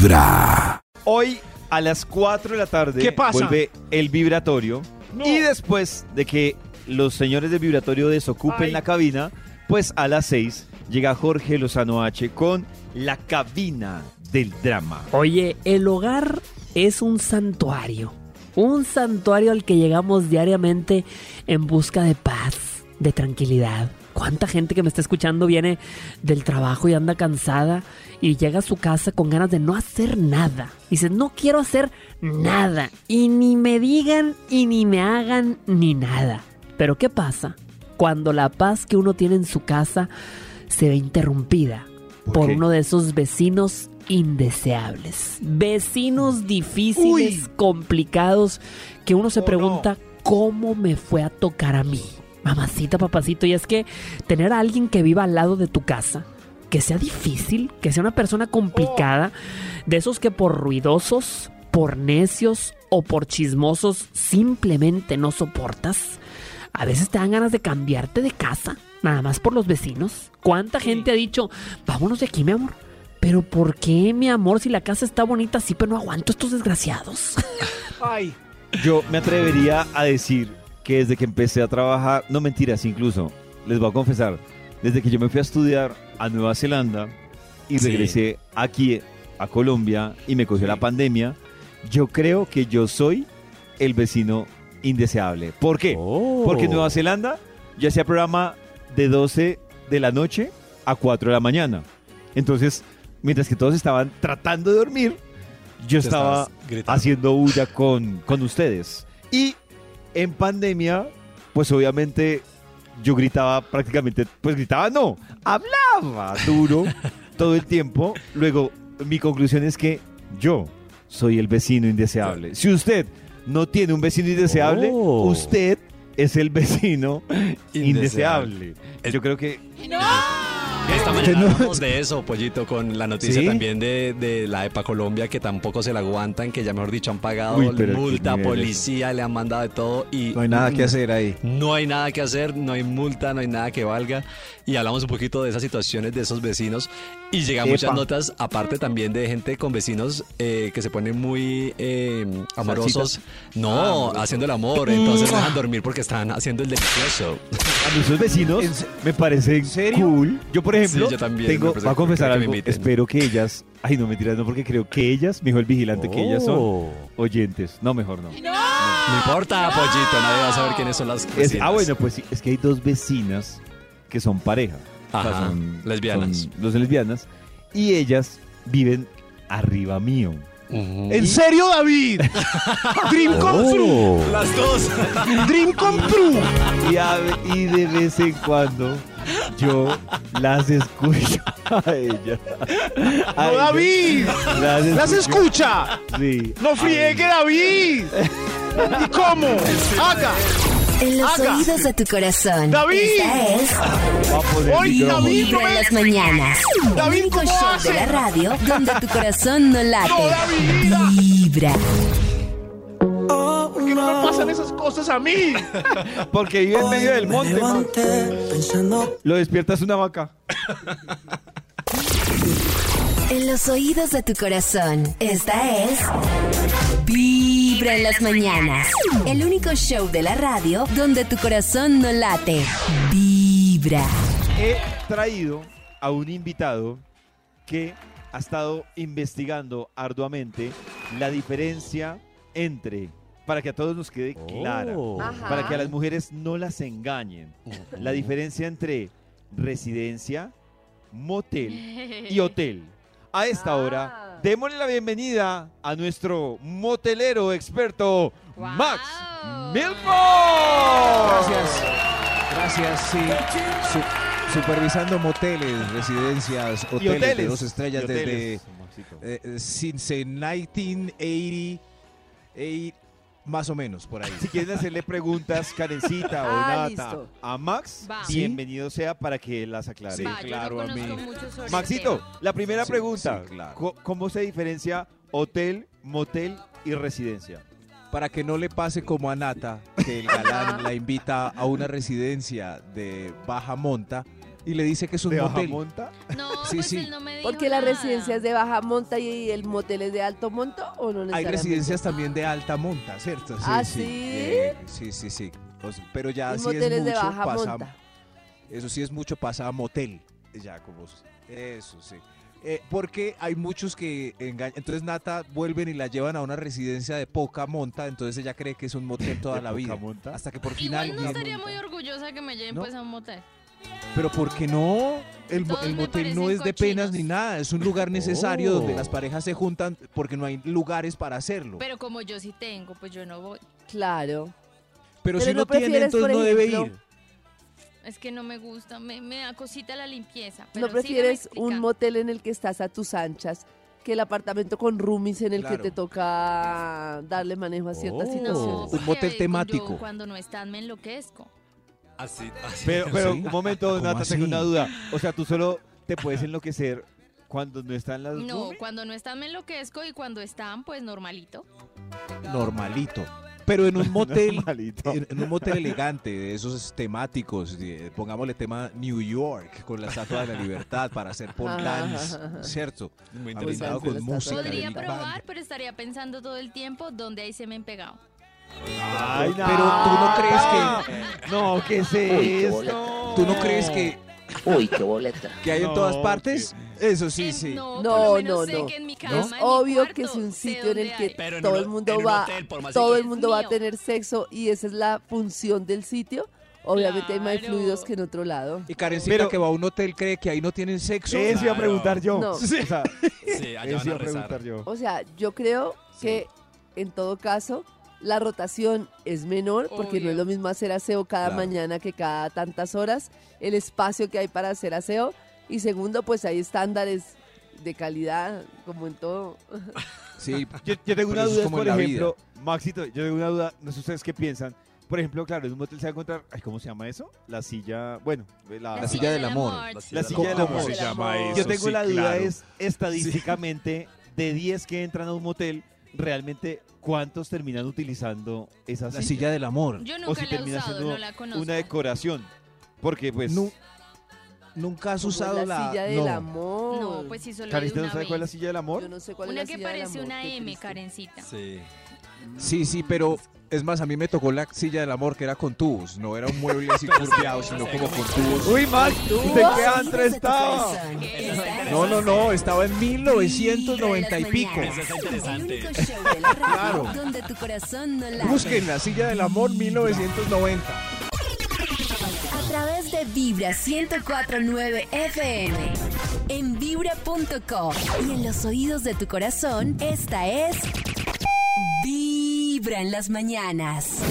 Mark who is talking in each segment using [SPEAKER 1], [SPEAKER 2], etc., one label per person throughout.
[SPEAKER 1] Vibra.
[SPEAKER 2] Hoy a las 4 de la tarde
[SPEAKER 3] ¿Qué pasa?
[SPEAKER 2] vuelve el vibratorio.
[SPEAKER 3] No.
[SPEAKER 2] Y después de que los señores del vibratorio desocupen
[SPEAKER 3] Ay.
[SPEAKER 2] la cabina, pues a las 6 llega Jorge Lozano H con la cabina del drama.
[SPEAKER 4] Oye, el hogar es un santuario. Un santuario al que llegamos diariamente en busca de paz, de tranquilidad. ¿Cuánta gente que me está escuchando viene del trabajo y anda cansada y llega a su casa con ganas de no hacer nada? Dice, no quiero hacer nada. Y ni me digan y ni me hagan ni nada. Pero ¿qué pasa? Cuando la paz que uno tiene en su casa se ve interrumpida
[SPEAKER 2] ¿Por
[SPEAKER 4] uno de esos vecinos indeseables. Vecinos difíciles, complicados, que uno se
[SPEAKER 2] Oh,
[SPEAKER 4] pregunta cómo me fue a tocar a mí. Mamacita, papacito, y es que tener a alguien que viva al lado de tu casa, que sea difícil, que sea una persona complicada, de esos que por ruidosos, por necios o por chismosos simplemente no soportas, a veces te dan ganas de cambiarte de casa, nada más por los vecinos. ¿Cuánta gente ha dicho, vámonos de aquí, mi amor? Pero ¿por qué, mi amor, si la casa está bonita así, pero no aguanto estos desgraciados?
[SPEAKER 3] Ay,
[SPEAKER 2] Yo me atrevería a decir que desde que empecé a trabajar, no mentiras incluso, les voy a confesar, desde que yo me fui a estudiar a Nueva Zelanda y
[SPEAKER 5] Sí.
[SPEAKER 2] regresé aquí a Colombia y me cogió la pandemia, yo creo que yo soy el vecino indeseable. ¿Por qué?
[SPEAKER 5] Oh.
[SPEAKER 2] Porque en Nueva Zelanda yo hacía programa de 12 de la noche a 4 de la mañana. Entonces, mientras que todos estaban tratando de dormir, yo
[SPEAKER 5] Te
[SPEAKER 2] estaba haciendo bulla con, con ustedes. Y en pandemia, pues obviamente yo gritaba prácticamente, pues gritaba no, hablaba duro todo el tiempo. Luego, mi conclusión es que yo soy el vecino indeseable. Si usted no tiene un vecino indeseable,
[SPEAKER 5] Oh.
[SPEAKER 2] usted es el vecino
[SPEAKER 5] Indeseable.
[SPEAKER 2] indeseable.
[SPEAKER 5] Es-
[SPEAKER 2] Yo creo que
[SPEAKER 5] Esta mañana
[SPEAKER 2] no-
[SPEAKER 5] hablamos de eso, Pollito, con la noticia
[SPEAKER 2] ¿Sí?
[SPEAKER 5] también de, de la EPA Colombia, que tampoco se la aguantan, que ya mejor dicho han pagado
[SPEAKER 2] Uy,
[SPEAKER 5] multa, policía, le han mandado de todo y
[SPEAKER 3] no hay nada que hacer ahí.
[SPEAKER 5] No hay nada que hacer, no hay multa, no hay nada que valga. Y hablamos un poquito de esas situaciones de esos vecinos. Y llegan
[SPEAKER 3] Epa.
[SPEAKER 5] muchas notas, aparte también de gente con vecinos eh, que se ponen muy eh, amorosos. No, haciendo el amor. Entonces no dejan dormir porque están haciendo el delicioso.
[SPEAKER 2] A mí esos vecinos
[SPEAKER 3] ¿En
[SPEAKER 2] me parecen
[SPEAKER 3] serio?
[SPEAKER 2] cool. Yo, por ejemplo,
[SPEAKER 5] Sí, yo también,
[SPEAKER 2] tengo,
[SPEAKER 5] me
[SPEAKER 2] voy a confesar
[SPEAKER 5] me
[SPEAKER 2] algo. Espero que ellas. Ay, no mentiras, no, porque creo que ellas, me dijo el vigilante, que ellas son
[SPEAKER 5] Oh.
[SPEAKER 2] oyentes. No, mejor no.
[SPEAKER 5] No importa, Pollito, nadie va a saber quiénes son las
[SPEAKER 2] Es- ah, bueno, pues sí, es que hay dos vecinas que son pareja. O sea,
[SPEAKER 5] Ajá,
[SPEAKER 2] son-
[SPEAKER 5] lesbianas.
[SPEAKER 2] son dos lesbianas. Y ellas viven arriba mío.
[SPEAKER 3] ¿En serio, David? Dream come true.
[SPEAKER 5] Las dos.
[SPEAKER 3] Dream come true.
[SPEAKER 2] Y, a ve- y de vez en cuando yo las escucho a ellas. A
[SPEAKER 3] No, David.
[SPEAKER 2] Las
[SPEAKER 3] escucha.
[SPEAKER 2] Sí.
[SPEAKER 3] No friegue, David. ¿Y cómo? Haga.
[SPEAKER 6] En los
[SPEAKER 3] Haga.
[SPEAKER 6] oídos de tu corazón.
[SPEAKER 3] David.
[SPEAKER 6] Esta es
[SPEAKER 2] micrófono.
[SPEAKER 3] David.
[SPEAKER 6] Vibra en las mañanas.
[SPEAKER 3] David,
[SPEAKER 6] el único
[SPEAKER 3] ¿cómo
[SPEAKER 6] show
[SPEAKER 3] hace?
[SPEAKER 6] de la radio donde tu corazón no late.
[SPEAKER 3] No, David.
[SPEAKER 6] Vibra.
[SPEAKER 3] Pasan esas cosas a mí?
[SPEAKER 2] Porque vive en medio del monte. Lo despiertas una vaca.
[SPEAKER 6] En los oídos de tu corazón. Esta es Vibra en las mañanas. El único show de la radio donde tu corazón no late. Vibra.
[SPEAKER 2] He traído a un invitado que ha estado investigando arduamente la diferencia entre, para que a todos nos quede clara,
[SPEAKER 5] Oh.
[SPEAKER 2] para que a las mujeres no las engañen, la diferencia entre residencia, motel y hotel. A esta hora, démosle la bienvenida a nuestro motelero experto, Max Milford.
[SPEAKER 3] Gracias. Gracias, sí. Su- supervisando moteles, residencias,
[SPEAKER 2] Y
[SPEAKER 3] hoteles,
[SPEAKER 2] hoteles.
[SPEAKER 3] de dos estrellas
[SPEAKER 2] Y
[SPEAKER 3] desde
[SPEAKER 2] hoteles, Maxito.
[SPEAKER 3] eh, eh, since 1980, eh, más o menos por ahí.
[SPEAKER 2] Si quieren hacerle preguntas, Karencita o
[SPEAKER 7] Ah,
[SPEAKER 2] Nata,
[SPEAKER 7] listo.
[SPEAKER 2] a Max,
[SPEAKER 7] Va.
[SPEAKER 2] bienvenido sea para que las aclare.
[SPEAKER 3] Sí,
[SPEAKER 7] Va, yo
[SPEAKER 3] claro, a
[SPEAKER 7] conozco
[SPEAKER 3] mí.
[SPEAKER 7] mucho sobre el
[SPEAKER 2] Maxito,
[SPEAKER 7] tema.
[SPEAKER 2] la primera
[SPEAKER 3] Sí,
[SPEAKER 2] pregunta.
[SPEAKER 3] sí, claro.
[SPEAKER 2] Co- ¿Cómo se diferencia hotel, motel y residencia?
[SPEAKER 3] Para que no le pase como a Nata, que el galán la invita a una residencia de baja monta y le dice que es un
[SPEAKER 2] ¿De
[SPEAKER 3] motel.
[SPEAKER 2] Bajamonta?
[SPEAKER 1] No,
[SPEAKER 3] Sí,
[SPEAKER 1] pues
[SPEAKER 3] sí.
[SPEAKER 1] él no me dijo
[SPEAKER 7] Porque la
[SPEAKER 1] nada.
[SPEAKER 7] residencia es de baja monta y el motel es de alto monto o no
[SPEAKER 3] Hay residencias también de alta monta, ¿cierto?
[SPEAKER 7] ¿Ah,
[SPEAKER 3] sí?
[SPEAKER 7] sí?
[SPEAKER 3] Eh, sí, sí, sí. O sea, pero ya
[SPEAKER 7] Y
[SPEAKER 3] sí es
[SPEAKER 7] de
[SPEAKER 3] mucho,
[SPEAKER 7] baja
[SPEAKER 3] pasa,
[SPEAKER 7] monta.
[SPEAKER 3] eso sí es mucho, pasa a motel. Ya, como, eso sí. Eh, porque hay muchos que engañan. Entonces Nata vuelven y la llevan a una residencia de poca monta, entonces ella cree que es un motel toda
[SPEAKER 2] ¿De
[SPEAKER 3] la vida.
[SPEAKER 2] monta?
[SPEAKER 3] Hasta que por fin
[SPEAKER 1] Igual no estaría muy orgullosa que me lleven
[SPEAKER 3] ¿No?
[SPEAKER 1] pues a un motel.
[SPEAKER 3] Pero ¿por qué no? El, motel no es de penas ni nada, es un lugar necesario
[SPEAKER 2] Oh.
[SPEAKER 3] donde las parejas se juntan porque no hay lugares para hacerlo. Pero,
[SPEAKER 1] como yo sí tengo, pues yo no voy.
[SPEAKER 7] Claro. Pero
[SPEAKER 3] si
[SPEAKER 7] no
[SPEAKER 3] no, tiene,
[SPEAKER 7] prefieres,
[SPEAKER 3] entonces no debe ir.
[SPEAKER 1] Es que no me gusta, me, me da cosita la limpieza.
[SPEAKER 7] ¿No prefieres un motel en el que estás a tus anchas que el apartamento con roomies en el
[SPEAKER 3] Claro.
[SPEAKER 7] que te toca darle manejo a ciertas
[SPEAKER 2] Oh.
[SPEAKER 1] No,
[SPEAKER 7] situaciones?
[SPEAKER 3] Un motel
[SPEAKER 1] yo
[SPEAKER 3] temático.
[SPEAKER 1] cuando no están me enloquezco.
[SPEAKER 5] Así, así.
[SPEAKER 2] Pero, pero
[SPEAKER 3] ¿Sí?
[SPEAKER 2] un momento,
[SPEAKER 3] ¿Cómo
[SPEAKER 2] Nata, tengo una duda. O sea, tú solo te puedes enloquecer cuando no están las
[SPEAKER 1] No, cuando no están me enloquezco y cuando están, pues normalito.
[SPEAKER 3] Normalito. Pero en un motel,
[SPEAKER 2] Normalito.
[SPEAKER 3] en, en un motel elegante, de esos temáticos, pongámosle tema New York, con la Estatua de la Libertad para hacer pole dance. ¿cierto?
[SPEAKER 5] Muy
[SPEAKER 7] antes
[SPEAKER 3] con música.
[SPEAKER 1] Podría probar, pero estaría pensando todo el tiempo dónde hay semen pegado.
[SPEAKER 2] Ay,
[SPEAKER 3] Pero tú no crees
[SPEAKER 2] que... No, ¿qué es esto?
[SPEAKER 3] ¿Tú no crees que,
[SPEAKER 8] Uy, qué boleta.
[SPEAKER 3] que hay en todas partes? Eso sí,
[SPEAKER 1] En-
[SPEAKER 3] sí.
[SPEAKER 1] No,
[SPEAKER 7] No, no,
[SPEAKER 1] sé
[SPEAKER 7] no.
[SPEAKER 1] que en mi
[SPEAKER 7] Es obvio que es un sitio en el que todo el mundo va, todo el mundo va a tener sexo y esa es la función del sitio. Obviamente hay más fluidos que en otro lado.
[SPEAKER 3] Y Karencita
[SPEAKER 2] Pero-
[SPEAKER 3] que va a un hotel cree que ahí no tienen sexo.
[SPEAKER 2] Eso iba a preguntar yo.
[SPEAKER 7] No.
[SPEAKER 2] O sea,
[SPEAKER 5] Sí, allá van a
[SPEAKER 2] preguntar yo.
[SPEAKER 7] O sea, yo creo que en todo caso la rotación es menor porque no es lo mismo hacer aseo cada
[SPEAKER 3] Claro.
[SPEAKER 7] mañana que cada tantas horas, el espacio que hay para hacer aseo y segundo, pues hay estándares de calidad como en todo.
[SPEAKER 3] Sí,
[SPEAKER 2] Yo, yo tengo una duda, por ejemplo, Maxito, yo tengo una duda, no sé ustedes qué piensan. Por ejemplo, claro, en un motel se va a encontrar, ay, ¿cómo se llama eso? La silla, bueno, la,
[SPEAKER 3] La silla del amor.
[SPEAKER 2] La silla del
[SPEAKER 3] ¿Cómo
[SPEAKER 2] amor.
[SPEAKER 3] se llama eso?
[SPEAKER 2] Yo tengo
[SPEAKER 3] Sí,
[SPEAKER 2] la duda
[SPEAKER 3] claro.
[SPEAKER 2] es, estadísticamente, de 10 que entran a un motel, realmente, ¿cuántos terminan utilizando esa
[SPEAKER 3] La
[SPEAKER 2] silla?
[SPEAKER 3] silla del amor.
[SPEAKER 1] Yo
[SPEAKER 2] o
[SPEAKER 1] nunca
[SPEAKER 2] si
[SPEAKER 1] la he
[SPEAKER 2] termina
[SPEAKER 1] usado,
[SPEAKER 2] siendo
[SPEAKER 1] no la conozco.
[SPEAKER 2] una decoración. Porque, pues,
[SPEAKER 3] Nu- Nunca has usado la,
[SPEAKER 7] silla del
[SPEAKER 3] no.
[SPEAKER 7] amor.
[SPEAKER 1] No, pues sí, solo
[SPEAKER 2] Carita,
[SPEAKER 1] de
[SPEAKER 2] ¿no
[SPEAKER 1] una
[SPEAKER 2] sabe cuál es la
[SPEAKER 1] vez.
[SPEAKER 2] silla del amor?
[SPEAKER 7] Yo no sé cuál
[SPEAKER 1] Una
[SPEAKER 7] es la
[SPEAKER 1] que
[SPEAKER 7] silla del
[SPEAKER 1] parece
[SPEAKER 7] amor,
[SPEAKER 1] una
[SPEAKER 7] qué
[SPEAKER 1] M,
[SPEAKER 7] triste.
[SPEAKER 1] Karencita.
[SPEAKER 5] Sí.
[SPEAKER 3] Sí, sí, pero es más, a mí me tocó la silla del amor que era con tubos. No era un mueble así curviado, sino como con tubos.
[SPEAKER 2] Uy, Max, ¿usted qué
[SPEAKER 6] de tu
[SPEAKER 2] estaba?
[SPEAKER 6] es
[SPEAKER 3] No, no, no, estaba en 1990 y pico.
[SPEAKER 5] Eso interesante.
[SPEAKER 6] De radio
[SPEAKER 3] Claro.
[SPEAKER 6] donde tu corazón no late.
[SPEAKER 3] Busquen la silla del amor 1990.
[SPEAKER 6] A través de Vibra 1049 FM. En vibra.com. Y en los oídos de tu corazón, esta es. En las mañanas.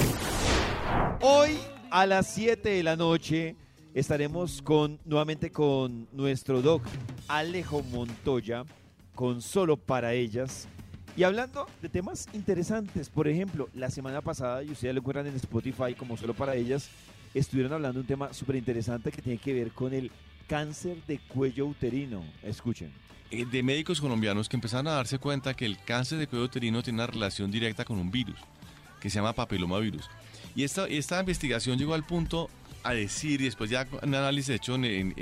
[SPEAKER 2] Hoy a las 7 de la noche estaremos con nuevamente con nuestro doc Alejo Montoya con Solo para ellas y hablando de temas interesantes. Por ejemplo, la semana pasada, y ustedes lo encuentran en Spotify como Solo para ellas, estuvieron hablando de un tema súper interesante que tiene que ver con el cáncer de cuello uterino. Escuchen.
[SPEAKER 9] Eh, de médicos colombianos que empezaron a darse cuenta que el cáncer de cuello uterino tiene una relación directa con un virus que se llama papilomavirus. Y esta, esta investigación llegó al punto a decir, y después ya un análisis hecho en-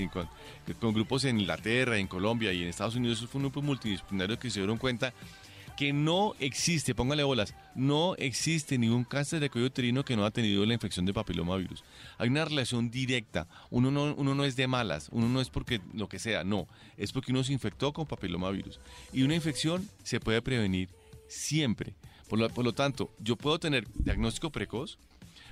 [SPEAKER 9] con grupos en Inglaterra, en Colombia y en Estados Unidos, fue un grupo multidisciplinario que se dieron cuenta que no existe, póngale bolas, no existe ningún cáncer de cuello uterino que no ha tenido la infección de papilomavirus. Hay una relación directa. Uno no, uno no es de malas, uno no es porque lo que sea, no. Es porque uno se infectó con papilomavirus. Y una infección se puede prevenir siempre. Por lo, por lo tanto, yo puedo tener diagnóstico precoz,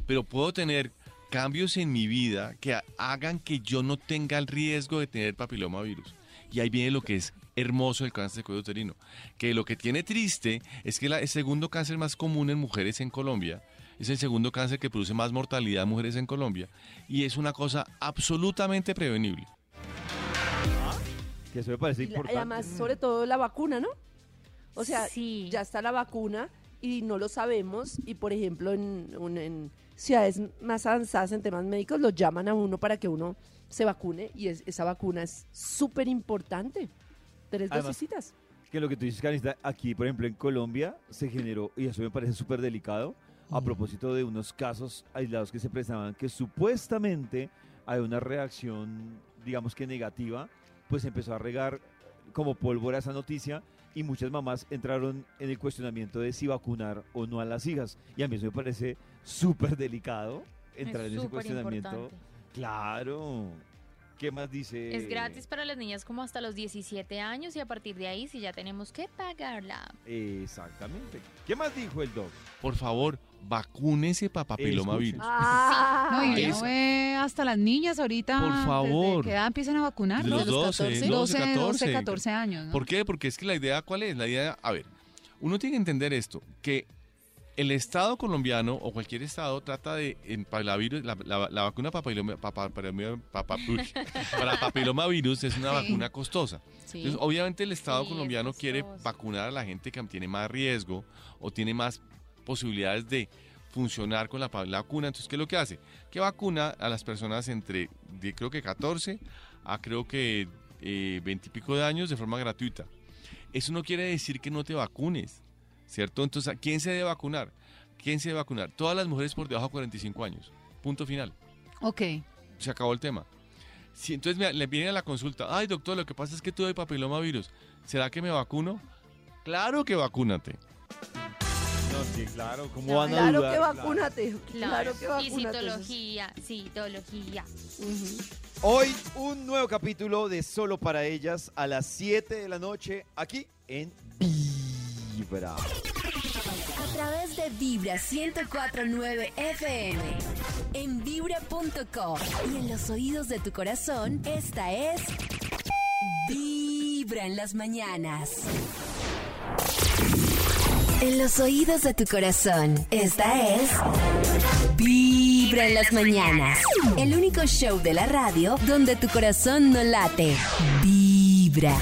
[SPEAKER 9] pero puedo tener cambios en mi vida que ha- hagan que yo no tenga el riesgo de tener papilomavirus. Y ahí viene lo que es hermoso del cáncer de cuello uterino. Que lo que tiene triste es que la- el segundo cáncer más común en mujeres en Colombia es el segundo cáncer que produce más mortalidad en mujeres en Colombia. Y es una cosa absolutamente prevenible.
[SPEAKER 2] Que eso me parece
[SPEAKER 7] la- y
[SPEAKER 2] importante.
[SPEAKER 7] además, sobre todo la vacuna, ¿no? O sea,
[SPEAKER 1] Sí.
[SPEAKER 7] ya está la vacuna y no lo sabemos. Y por ejemplo, en, un- en ciudades más avanzadas en temas médicos, lo llaman a uno para que uno se vacune. Y es- esa vacuna es súper importante. Tres
[SPEAKER 2] Además,
[SPEAKER 7] dosisitas.
[SPEAKER 2] que lo que tú dices, Carista, aquí, por ejemplo, en Colombia se generó, y eso me parece súper delicado, a propósito de unos casos aislados que se prestaban, que supuestamente hay una reacción digamos que negativa, pues empezó a regar como pólvora esa noticia y muchas mamás entraron en el cuestionamiento de si vacunar o no a las hijas. Y a mí eso me parece súper delicado entrar
[SPEAKER 1] Es
[SPEAKER 2] en ese cuestionamiento.
[SPEAKER 1] importante.
[SPEAKER 2] Claro. ¿Qué más dice?
[SPEAKER 1] Es gratis para las niñas como hasta los 17 años y a partir de ahí si ya tenemos que pagarla.
[SPEAKER 2] Exactamente. ¿Qué más dijo el doc?
[SPEAKER 9] Por favor, vacúnese para papilomavirus.
[SPEAKER 7] Ah,
[SPEAKER 8] No, y ve hasta las niñas ahorita.
[SPEAKER 9] Por favor.
[SPEAKER 8] ¿Desde qué edad empiezan a vacunar?
[SPEAKER 9] De los 12,
[SPEAKER 8] 12,
[SPEAKER 9] 12,
[SPEAKER 8] 12,
[SPEAKER 9] 14.
[SPEAKER 8] 14 años. ¿no?
[SPEAKER 9] ¿Por qué? Porque es que la idea, ¿cuál es? La idea, a ver, uno tiene que entender esto, que el Estado colombiano o cualquier Estado trata de, en la, la- la vacuna papiloma- papa- para papilomavirus es una
[SPEAKER 8] Sí.
[SPEAKER 9] vacuna costosa.
[SPEAKER 8] Sí.
[SPEAKER 9] Entonces, obviamente el Estado
[SPEAKER 1] Sí, es
[SPEAKER 9] colombiano quiere vacunar a la gente que tiene más riesgo o tiene más posibilidades de funcionar con la, vacuna. Entonces, ¿qué es lo que hace? Que vacuna a las personas entre, de, creo que 14 a creo que eh, 20 y pico de años de forma gratuita. Eso no quiere decir que no te vacunes, ¿cierto? Entonces, ¿a quién se debe vacunar? ¿Quién se debe vacunar? Todas las mujeres por debajo de 45 años. Punto final
[SPEAKER 8] Ok.
[SPEAKER 9] se acabó el tema. Si entonces me- le vienen a la consulta, ay doctor, lo que pasa es que tuve papilomavirus, ¿será que me vacuno? Claro que vacúnate.
[SPEAKER 2] No, sí, claro. ¿Cómo
[SPEAKER 1] No,
[SPEAKER 2] van a
[SPEAKER 7] claro
[SPEAKER 2] dudar?
[SPEAKER 7] que vacúnate.
[SPEAKER 1] Claro,
[SPEAKER 7] Claro que
[SPEAKER 1] y
[SPEAKER 7] vacúnate.
[SPEAKER 1] citología, citología.
[SPEAKER 7] Ujú.
[SPEAKER 2] Hoy un nuevo capítulo de Solo para ellas a las 7 de la noche aquí en
[SPEAKER 6] A través de Vibra 1049 FM. En vibra.com. Y en los oídos de tu corazón, esta es. Vibra en las mañanas. En los oídos de tu corazón, esta es. Vibra en las mañanas. El único show de la radio donde tu corazón no late. Vibra.